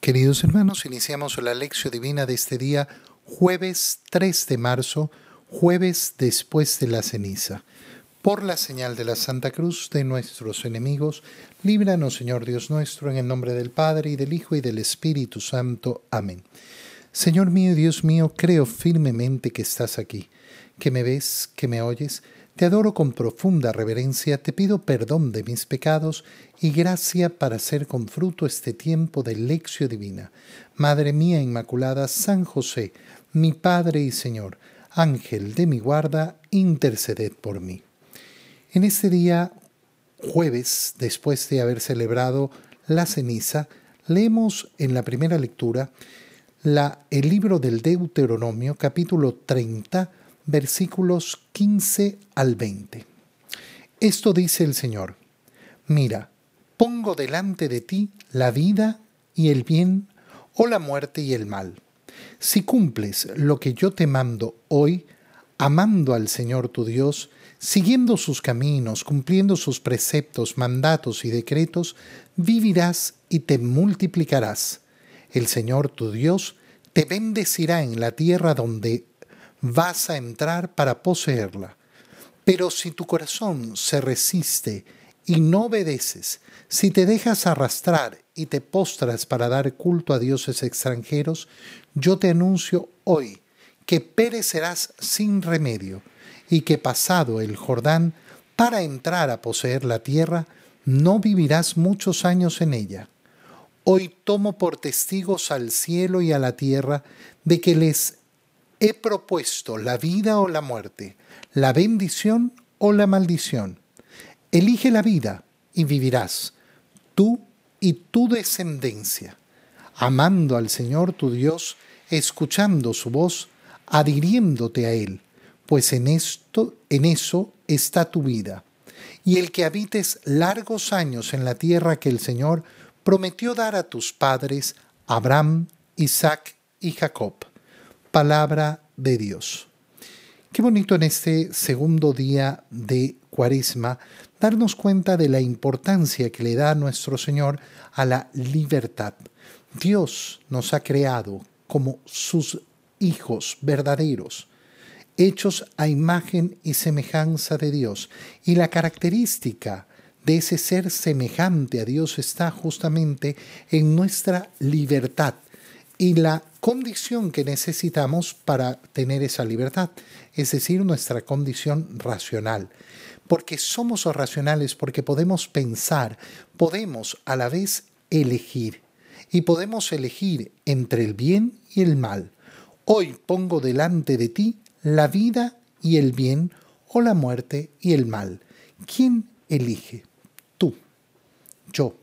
Queridos hermanos, iniciamos la lección divina de este día, jueves 3 de marzo, jueves después de la ceniza. Por la señal de la Santa Cruz de nuestros enemigos, líbranos, Señor Dios nuestro, en el nombre del Padre, y del Hijo, y del Espíritu Santo. Amén. Señor mío, Dios mío, creo firmemente que estás aquí, que me ves, que me oyes, te adoro con profunda reverencia, te pido perdón de mis pecados y gracia para hacer con fruto este tiempo de lección divina. Madre mía Inmaculada, San José, mi Padre y Señor, Ángel de mi guarda, interceded por mí. En este día, jueves, después de haber celebrado la ceniza, leemos en la primera lectura la, el libro del Deuteronomio, capítulo 30, versículos 15 al 20. Esto dice el Señor, mira, pongo delante de ti la vida y el bien o la muerte y el mal. Si cumples lo que yo te mando hoy, amando al Señor tu Dios, siguiendo sus caminos, cumpliendo sus preceptos, mandatos y decretos, vivirás y te multiplicarás. El Señor tu Dios te bendecirá en la tierra donde vas a entrar para poseerla. Pero si tu corazón se resiste y no obedeces, si te dejas arrastrar y te postras para dar culto a dioses extranjeros, yo te anuncio hoy que perecerás sin remedio y que pasado el Jordán para entrar a poseer la tierra, no vivirás muchos años en ella. Hoy tomo por testigos al cielo y a la tierra de que les he propuesto la vida o la muerte, la bendición o la maldición. Elige la vida y vivirás, tú y tu descendencia, amando al Señor tu Dios, escuchando su voz, adhiriéndote a Él, pues en esto, en eso está tu vida. Y el que habites largos años en la tierra que el Señor prometió dar a tus padres, Abraham, Isaac y Jacob palabra de Dios. Qué bonito en este segundo día de Cuaresma darnos cuenta de la importancia que le da nuestro Señor a la libertad. Dios nos ha creado como sus hijos verdaderos, hechos a imagen y semejanza de Dios. Y la característica de ese ser semejante a Dios está justamente en nuestra libertad y la condición que necesitamos para tener esa libertad, es decir, nuestra condición racional. Porque somos racionales, porque podemos pensar, podemos a la vez elegir y podemos elegir entre el bien y el mal. Hoy pongo delante de ti la vida y el bien o la muerte y el mal. ¿Quién elige? Tú, yo.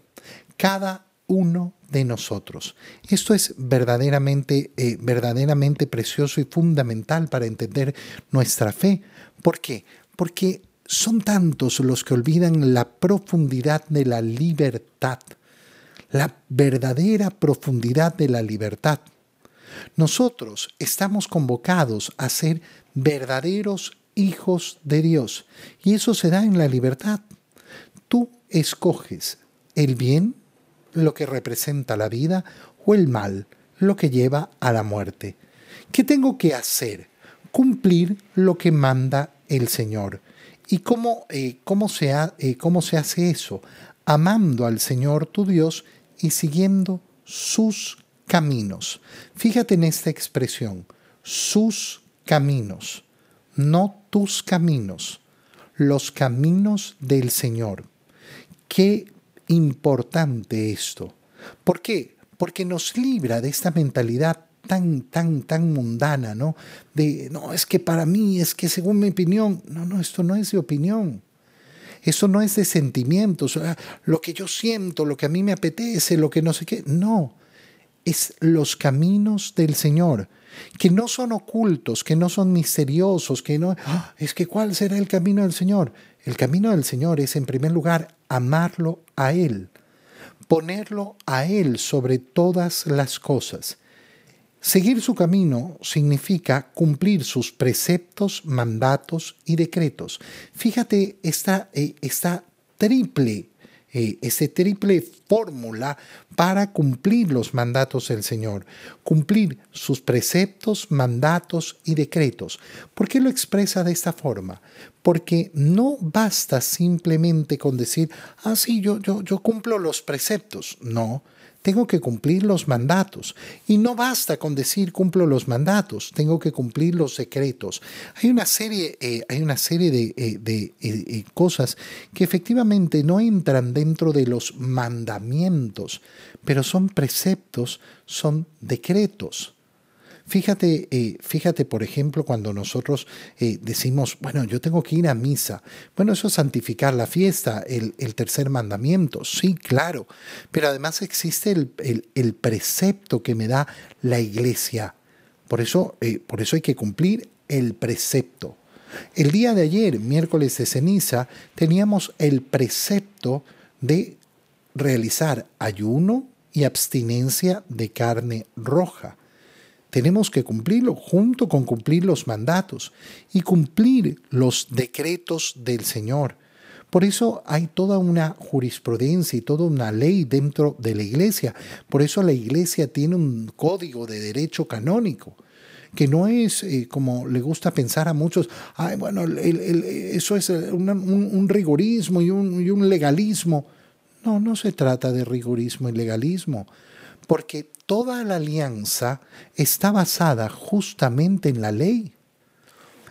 Cada uno de nosotros. Esto es verdaderamente, eh, verdaderamente precioso y fundamental para entender nuestra fe. ¿Por qué? Porque son tantos los que olvidan la profundidad de la libertad, la verdadera profundidad de la libertad. Nosotros estamos convocados a ser verdaderos hijos de Dios y eso se da en la libertad. Tú escoges el bien lo que representa la vida, o el mal, lo que lleva a la muerte. ¿Qué tengo que hacer? Cumplir lo que manda el Señor. ¿Y cómo, eh, cómo, se eh, cómo se hace eso? Amando al Señor tu Dios y siguiendo sus caminos. Fíjate en esta expresión, sus caminos, no tus caminos, los caminos del Señor. Qué importante esto. ¿Por qué? Porque nos libra de esta mentalidad tan, tan, tan mundana, ¿no? De, no, es que para mí, es que según mi opinión, no, no, esto no es de opinión. Eso no es de sentimientos, lo que yo siento, lo que a mí me apetece, lo que no sé qué. No, es los caminos del Señor, que no son ocultos, que no son misteriosos, que no... ¡Ah! es que ¿cuál será el camino del Señor? El camino del Señor es, en primer lugar, amarlo a Él, ponerlo a Él sobre todas las cosas. Seguir su camino significa cumplir sus preceptos, mandatos y decretos. Fíjate esta, eh, esta triple eh, ese triple fórmula para cumplir los mandatos del Señor, cumplir sus preceptos, mandatos y decretos. ¿Por qué lo expresa de esta forma? Porque no basta simplemente con decir, ah, sí, yo, yo, yo cumplo los preceptos. No, tengo que cumplir los mandatos. Y no basta con decir cumplo los mandatos, tengo que cumplir los secretos. Hay una serie, eh, hay una serie de, eh, eh, cosas que efectivamente no entran dentro de los mandamientos, pero son preceptos, son decretos. Fíjate, eh, fíjate, por ejemplo, cuando nosotros eh, decimos, bueno, yo tengo que ir a misa. Bueno, eso es santificar la fiesta, el, tercer mandamiento, sí, claro. Pero además existe el, precepto que me da la iglesia. Por eso, eh, por eso hay que cumplir el precepto. El día de ayer, miércoles de ceniza, teníamos el precepto de realizar ayuno y abstinencia de carne roja. Tenemos que cumplirlo junto con cumplir los mandatos y cumplir los decretos del Señor. Por eso hay toda una jurisprudencia y toda una ley dentro de la iglesia. Por eso la iglesia tiene un código de derecho canónico que no es eh, como le gusta pensar a muchos, Ay, bueno, eso es un, rigorismo y un legalismo. No, no se trata de rigorismo y legalismo, porque toda la alianza está basada justamente en la ley.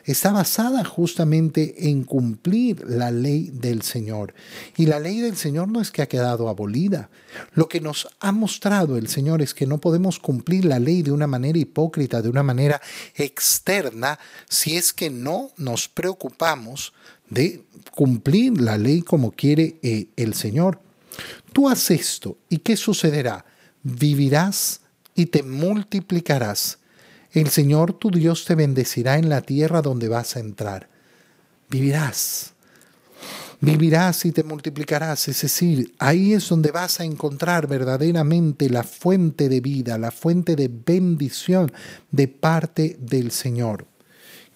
Está basada justamente en cumplir la ley del Señor. Y la ley del Señor no es que ha quedado abolida. Lo que nos ha mostrado el Señor es que no podemos cumplir la ley de una manera hipócrita, de una manera externa, si es que no nos preocupamos de cumplir la ley como quiere eh, el Señor. Tú haces esto y ¿qué sucederá? Vivirás y te multiplicarás. El Señor tu Dios te bendecirá en la tierra donde vas a entrar. Vivirás. Vivirás y te multiplicarás. Es decir, ahí es donde vas a encontrar verdaderamente la fuente de vida, la fuente de bendición de parte del Señor.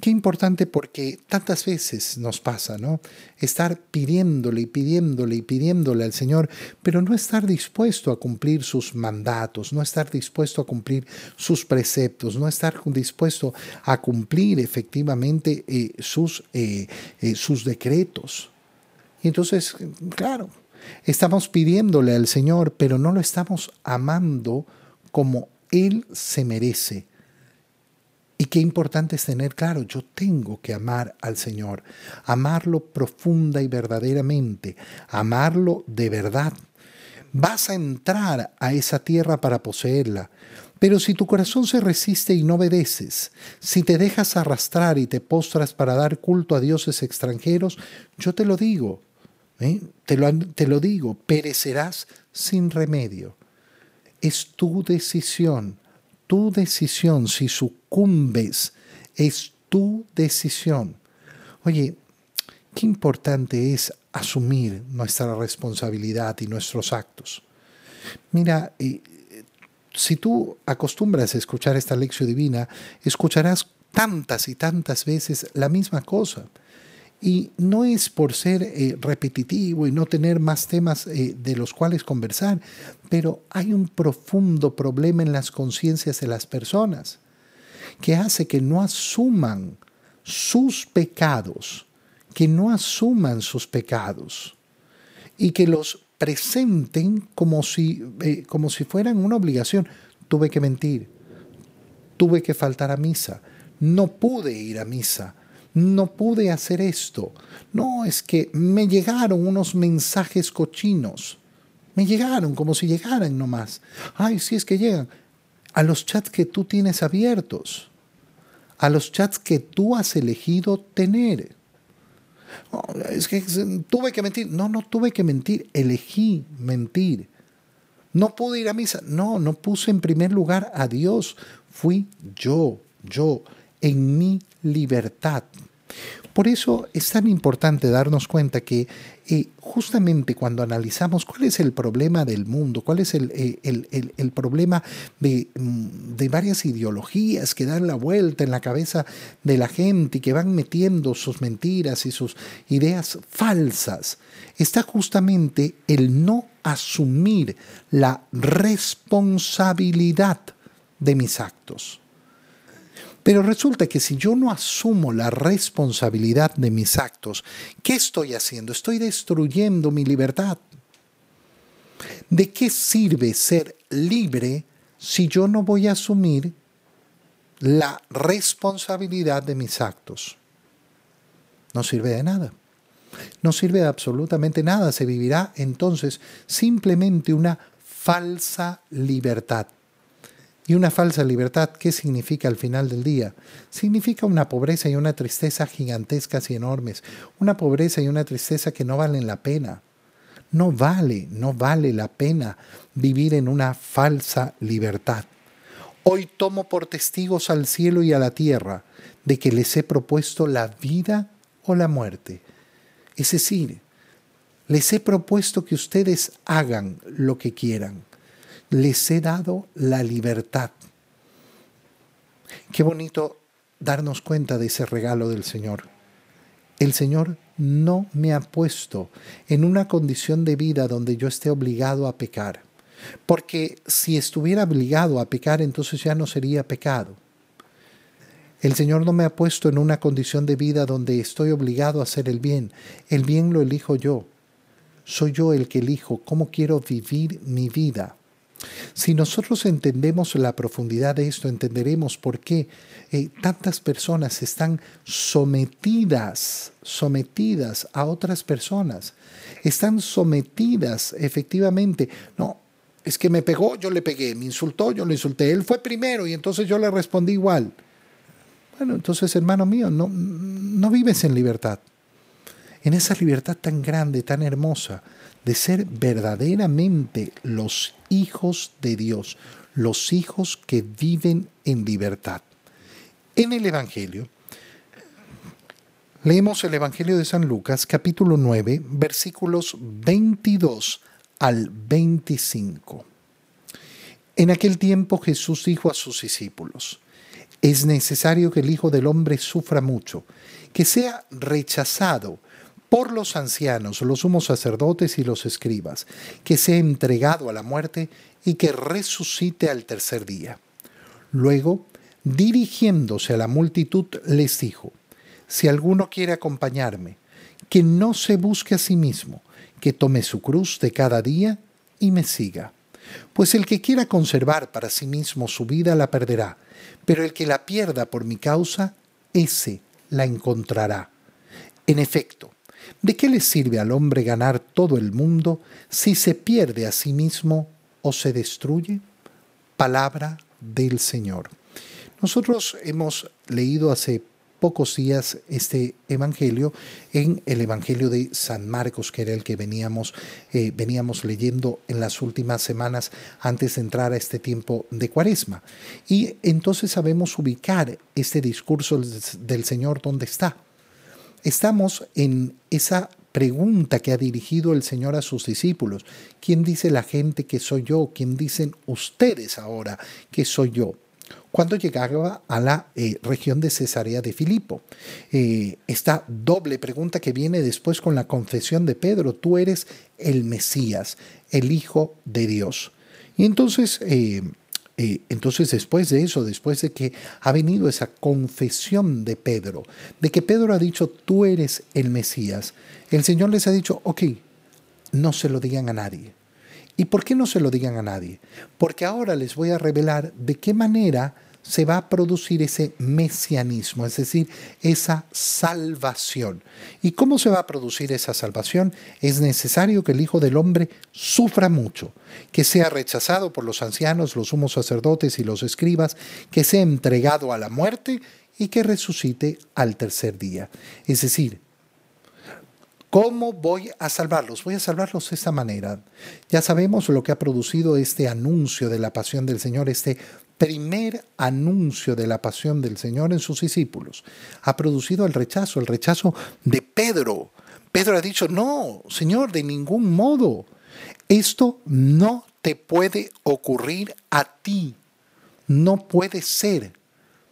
Qué importante porque tantas veces nos pasa, ¿no? Estar pidiéndole y pidiéndole y pidiéndole al Señor, pero no estar dispuesto a cumplir sus mandatos, no estar dispuesto a cumplir sus preceptos, no estar dispuesto a cumplir efectivamente eh, sus, eh, eh, sus decretos. Y entonces, claro, estamos pidiéndole al Señor, pero no lo estamos amando como Él se merece y qué importante es tener claro, yo tengo que amar al Señor, amarlo profunda y verdaderamente, amarlo de verdad. Vas a entrar a esa tierra para poseerla, pero si tu corazón se resiste y no obedeces, si te dejas arrastrar y te postras para dar culto a dioses extranjeros, yo te lo digo, ¿eh? te, lo, te lo digo, perecerás sin remedio. Es tu decisión tu decisión, si sucumbes, es tu decisión. Oye, qué importante es asumir nuestra responsabilidad y nuestros actos. Mira, si tú acostumbras a escuchar esta lección divina, escucharás tantas y tantas veces la misma cosa. Y no es por ser eh, repetitivo y no tener más temas eh, de los cuales conversar, pero hay un profundo problema en las conciencias de las personas que hace que no asuman sus pecados, que no asuman sus pecados y que los presenten como si, eh, como si fueran una obligación. Tuve que mentir, tuve que faltar a misa, no pude ir a misa no pude hacer esto. No, es que me llegaron unos mensajes cochinos. Me llegaron como si llegaran nomás. Ay, si es que llegan. A los chats que tú tienes abiertos. A los chats que tú has elegido tener. es que tuve que mentir. No, no tuve que mentir. Elegí mentir. No pude ir a misa. No, no puse en primer lugar a Dios. Fui yo, yo en mi libertad. Por eso es tan importante darnos cuenta que eh, justamente cuando analizamos cuál es el problema del mundo, cuál es el, eh, problema de, mm, de, varias ideologías que dan la vuelta en la cabeza de la gente y que van metiendo sus mentiras y sus ideas falsas, está justamente el no asumir la responsabilidad de mis actos. Pero resulta que si yo no asumo la responsabilidad de mis actos, ¿qué estoy haciendo? Estoy destruyendo mi libertad. ¿De qué sirve ser libre si yo no voy a asumir la responsabilidad de mis actos? No sirve de nada. No sirve de absolutamente nada. Se vivirá entonces simplemente una falsa libertad. Y una falsa libertad, ¿qué significa al final del día? Significa una pobreza y una tristeza gigantescas y enormes, una pobreza y una tristeza que no valen la pena. No vale, no vale la pena vivir en una falsa libertad. Hoy tomo por testigos al cielo y a la tierra de que les he propuesto la vida o la muerte. Es decir, les he propuesto que ustedes hagan lo que quieran les he dado la libertad. Qué bonito darnos cuenta de ese regalo del Señor. El Señor no me ha puesto en una condición de vida donde yo esté obligado a pecar. Porque si estuviera obligado a pecar, entonces ya no sería pecado. El Señor no me ha puesto en una condición de vida donde estoy obligado a hacer el bien. El bien lo elijo yo. Soy yo el que elijo cómo quiero vivir mi vida. Si nosotros entendemos la profundidad de esto, entenderemos por qué eh, tantas personas están sometidas, sometidas a otras personas. Están sometidas efectivamente. No, es que me pegó, yo le pegué, me insultó, yo le insulté. Él fue primero y entonces yo le respondí igual. Bueno, entonces hermano mío, no, no vives en libertad. En esa libertad tan grande, tan hermosa, de ser verdaderamente los hijos de Dios, los hijos que viven en libertad. En el Evangelio, leemos el Evangelio de San Lucas, capítulo 9, versículos 22 al 25. En aquel tiempo Jesús dijo a sus discípulos, es necesario que el Hijo del Hombre sufra mucho, que sea rechazado, por los ancianos, los sumos sacerdotes y los escribas, que sea entregado a la muerte y que resucite al tercer día. Luego, dirigiéndose a la multitud, les dijo, si alguno quiere acompañarme, que no se busque a sí mismo, que tome su cruz de cada día y me siga. Pues el que quiera conservar para sí mismo su vida la perderá, pero el que la pierda por mi causa, ese la encontrará. En efecto, ¿De qué le sirve al hombre ganar todo el mundo si se pierde a sí mismo o se destruye? Palabra del Señor. Nosotros hemos leído hace pocos días este evangelio en el evangelio de San Marcos, que era el que veníamos, eh, veníamos leyendo en las últimas semanas antes de entrar a este tiempo de cuaresma. Y entonces sabemos ubicar este discurso del Señor donde está Estamos en esa pregunta que ha dirigido el Señor a sus discípulos. ¿Quién dice la gente que soy yo? ¿Quién dicen ustedes ahora que soy yo? Cuando llegaba a la eh, región de Cesarea de Filipo. Eh, esta doble pregunta que viene después con la confesión de Pedro, tú eres el Mesías, el Hijo de Dios. Y entonces eh, eh, entonces después de eso, después de que ha venido esa confesión de Pedro, de que Pedro ha dicho, tú eres el Mesías, el Señor les ha dicho, ok, no se lo digan a nadie. ¿Y por qué no se lo digan a nadie? Porque ahora les voy a revelar de qué manera se va a producir ese mesianismo, es decir, esa salvación. ¿Y cómo se va a producir esa salvación? Es necesario que el Hijo del Hombre sufra mucho, que sea rechazado por los ancianos, los sumos sacerdotes y los escribas, que sea entregado a la muerte y que resucite al tercer día. Es decir, ¿Cómo voy a salvarlos? Voy a salvarlos de esta manera. Ya sabemos lo que ha producido este anuncio de la pasión del Señor, este primer anuncio de la pasión del Señor en sus discípulos ha producido el rechazo, el rechazo de Pedro. Pedro ha dicho, no, Señor, de ningún modo. Esto no te puede ocurrir a ti. No puede ser.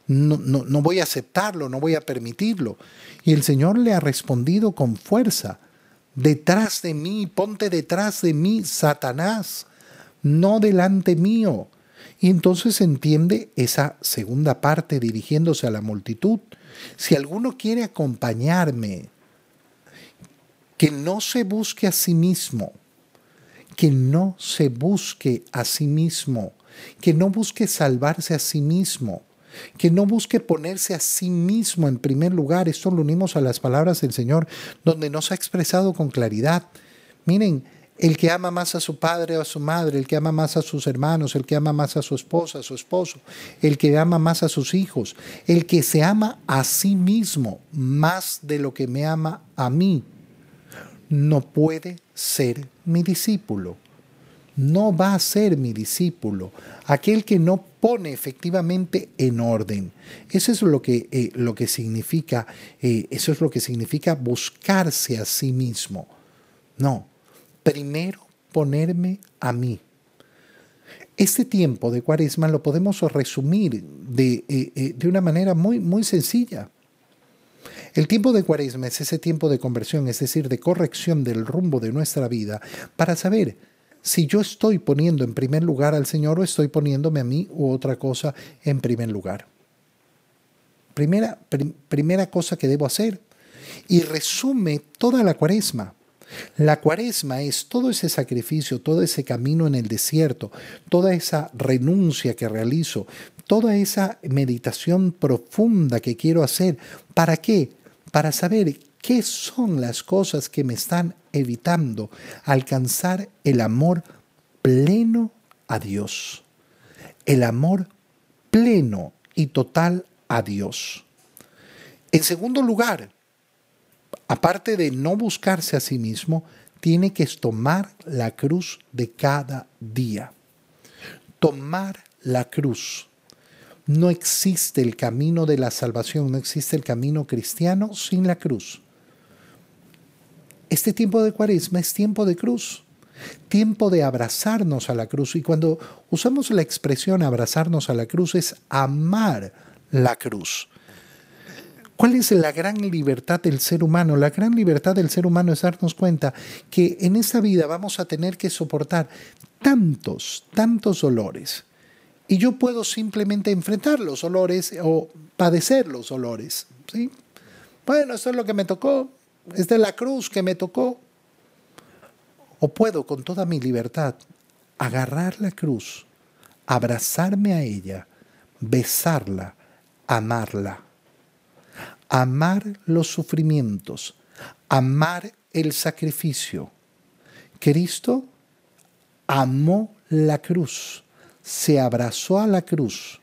No, no, no, voy a aceptarlo, no voy a permitirlo. Y el Señor le ha respondido con fuerza, detrás de mí, ponte detrás de mí, Satanás, no delante mío. Y entonces entiende esa segunda parte dirigiéndose a la multitud. Si alguno quiere acompañarme, que no se busque a sí mismo, que no se busque a sí mismo, que no busque salvarse a sí mismo, que no busque ponerse a sí mismo en primer lugar. Esto lo unimos a las palabras del Señor, donde nos ha expresado con claridad. Miren, el que ama más a su padre o a su madre, el que ama más a sus hermanos, el que ama más a su esposa, a su esposo, el que ama más a sus hijos, el que se ama a sí mismo más de lo que me ama a mí, no puede ser mi discípulo. No va a ser mi discípulo. Aquel que no pone efectivamente en orden. Eso es lo que, eh, lo que significa, eh, eso es lo que significa buscarse a sí mismo. No, primero ponerme a mí. Este tiempo de cuaresma lo podemos resumir de, eh, de una manera muy, muy sencilla. El tiempo de cuaresma es ese tiempo de conversión, es decir, de corrección del rumbo de nuestra vida, para saber si yo estoy poniendo en primer lugar al Señor o estoy poniéndome a mí u otra cosa en primer lugar. Primera, primera cosa que debo hacer. Y resume toda la cuaresma. La cuaresma es todo ese sacrificio, todo ese camino en el desierto, toda esa renuncia que realizo, toda esa meditación profunda que quiero hacer. ¿Para qué? para saber qué son las cosas que me están evitando alcanzar el amor pleno a Dios. El amor pleno y total a Dios. En segundo lugar, aparte de no buscarse a sí mismo, tiene que tomar la cruz de cada día. Tomar la cruz. No existe el camino de la salvación, no existe el camino cristiano sin la cruz. Este tiempo de cuaresma es tiempo de cruz, tiempo de abrazarnos a la cruz. Y cuando usamos la expresión abrazarnos a la cruz es amar la cruz. ¿Cuál es la gran libertad del ser humano? La gran libertad del ser humano es darnos cuenta que en esta vida vamos a tener que soportar tantos, tantos dolores, y yo puedo simplemente enfrentar los olores o padecer los olores. ¿sí? Bueno, esto es lo que me tocó, es de la cruz que me tocó. O puedo con toda mi libertad agarrar la cruz, abrazarme a ella, besarla, amarla. Amar los sufrimientos, amar el sacrificio. Cristo amó la cruz se abrazó a la cruz.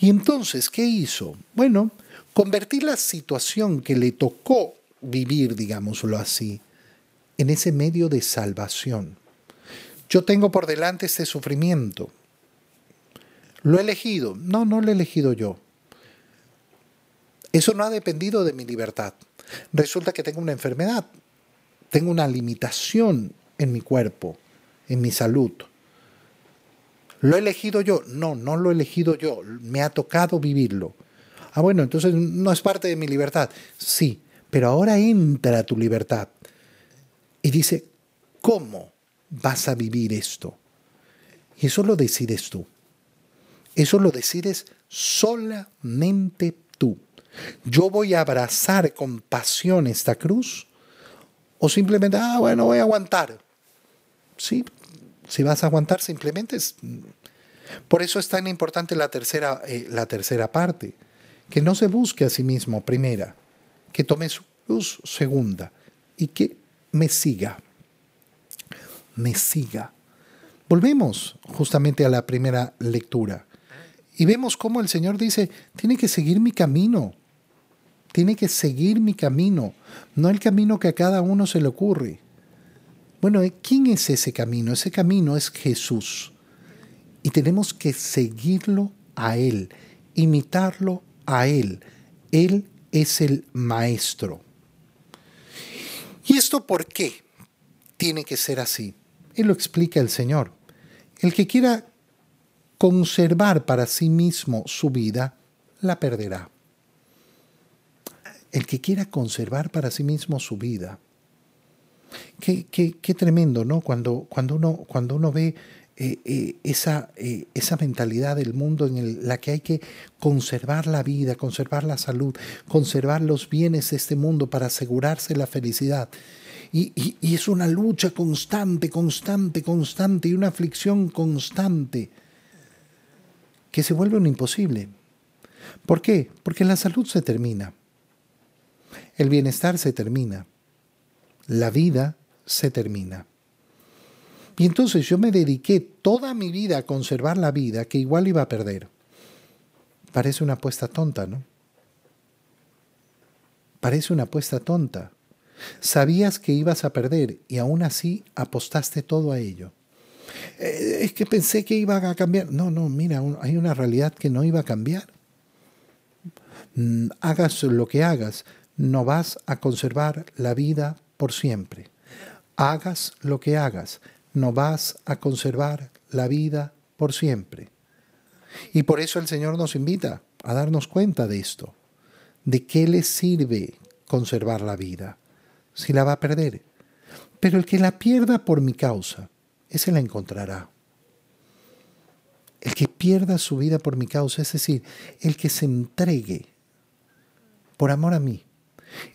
Y entonces, ¿qué hizo? Bueno, convertir la situación que le tocó vivir, digámoslo así, en ese medio de salvación. Yo tengo por delante este sufrimiento. ¿Lo he elegido? No, no lo he elegido yo. Eso no ha dependido de mi libertad. Resulta que tengo una enfermedad, tengo una limitación en mi cuerpo, en mi salud. ¿Lo he elegido yo? No, no lo he elegido yo. Me ha tocado vivirlo. Ah, bueno, entonces no es parte de mi libertad. Sí, pero ahora entra tu libertad. Y dice, ¿cómo vas a vivir esto? Y eso lo decides tú. Eso lo decides solamente tú. Yo voy a abrazar con pasión esta cruz o simplemente, ah, bueno, voy a aguantar. Sí, si vas a aguantar, simplemente es... Por eso es tan importante la tercera, eh, la tercera parte. Que no se busque a sí mismo, primera. Que tome su luz, segunda. Y que me siga. Me siga. Volvemos justamente a la primera lectura. Y vemos cómo el Señor dice, tiene que seguir mi camino. Tiene que seguir mi camino, no el camino que a cada uno se le ocurre. Bueno, ¿quién es ese camino? Ese camino es Jesús. Y tenemos que seguirlo a Él, imitarlo a Él. Él es el maestro. ¿Y esto por qué tiene que ser así? Él lo explica el Señor. El que quiera conservar para sí mismo su vida, la perderá. El que quiera conservar para sí mismo su vida. Qué, tremendo, ¿no? Cuando, cuando, uno, cuando uno ve eh, eh, esa, eh, esa mentalidad del mundo en la que hay que conservar la vida, conservar la salud, conservar los bienes de este mundo para asegurarse la felicidad. Y, y, es una lucha constante, constante, constante y una aflicción constante que se vuelve un imposible. ¿Por qué? Porque la salud se termina, el bienestar se termina, la vida se termina. Y entonces yo me dediqué toda mi vida a conservar la vida que igual iba a perder. Parece una apuesta tonta, ¿no? Parece una apuesta tonta. Sabías que ibas a perder y aún así apostaste todo a ello. Eh, es que pensé que iba a cambiar. No, no, mira, hay una realidad que no iba a cambiar. Mm, hagas lo que hagas, no vas a conservar la vida por siempre. Hagas lo que hagas, no vas a conservar la vida por siempre. Y por eso el Señor nos invita a darnos cuenta de esto. ¿De qué le sirve conservar la vida si la va a perder? Pero el que la pierda por mi causa, ese la encontrará. El que pierda su vida por mi causa, es decir, el que se entregue por amor a mí,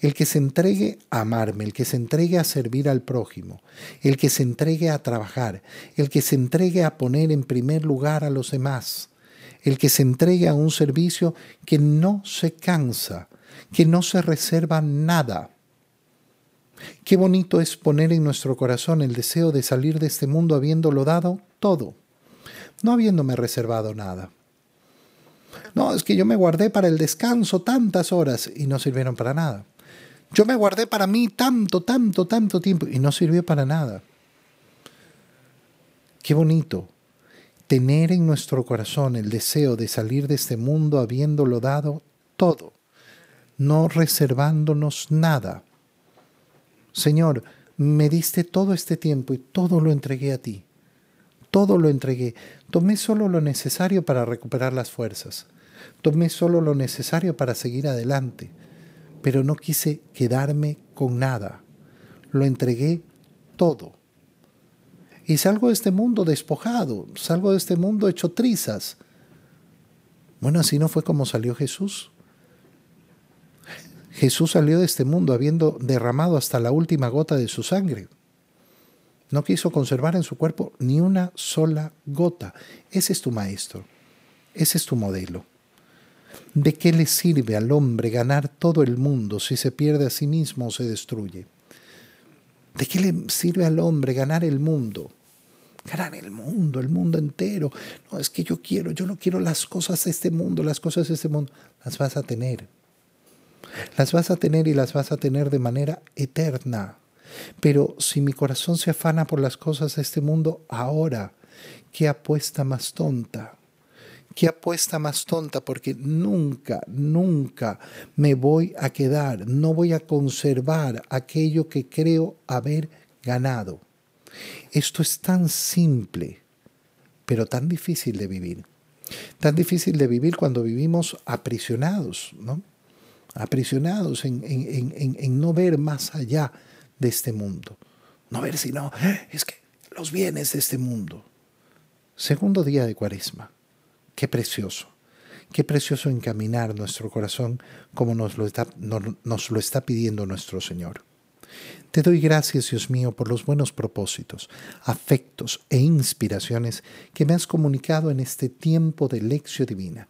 el que se entregue a amarme, el que se entregue a servir al prójimo, el que se entregue a trabajar, el que se entregue a poner en primer lugar a los demás, el que se entregue a un servicio que no se cansa, que no se reserva nada. Qué bonito es poner en nuestro corazón el deseo de salir de este mundo habiéndolo dado todo, no habiéndome reservado nada. No, es que yo me guardé para el descanso tantas horas y no sirvieron para nada. Yo me guardé para mí tanto, tanto, tanto tiempo y no sirvió para nada. Qué bonito tener en nuestro corazón el deseo de salir de este mundo habiéndolo dado todo, no reservándonos nada. Señor, me diste todo este tiempo y todo lo entregué a ti. Todo lo entregué. Tomé solo lo necesario para recuperar las fuerzas. Tomé solo lo necesario para seguir adelante, pero no quise quedarme con nada. Lo entregué todo. Y salgo de este mundo despojado, salgo de este mundo hecho trizas. Bueno, así no fue como salió Jesús. Jesús salió de este mundo habiendo derramado hasta la última gota de su sangre. No quiso conservar en su cuerpo ni una sola gota. Ese es tu maestro. Ese es tu modelo. ¿De qué le sirve al hombre ganar todo el mundo si se pierde a sí mismo o se destruye? ¿De qué le sirve al hombre ganar el mundo? Ganar el mundo, el mundo entero. No, es que yo quiero, yo no quiero las cosas de este mundo, las cosas de este mundo. Las vas a tener. Las vas a tener y las vas a tener de manera eterna. Pero si mi corazón se afana por las cosas de este mundo, ahora, ¿qué apuesta más tonta? qué apuesta más tonta, porque nunca, nunca me voy a quedar, no voy a conservar aquello que creo haber ganado. Esto es tan simple, pero tan difícil de vivir. Tan difícil de vivir cuando vivimos aprisionados, ¿no? Aprisionados en, en no ver más allá de este mundo. No ver sino, es que los bienes de este mundo. Segundo día de cuaresma. Qué precioso, qué precioso encaminar nuestro corazón como nos lo está pidiendo nuestro Señor. Te doy gracias, Dios mío, por los buenos propósitos, afectos e inspiraciones que me has comunicado en este tiempo de lección divina.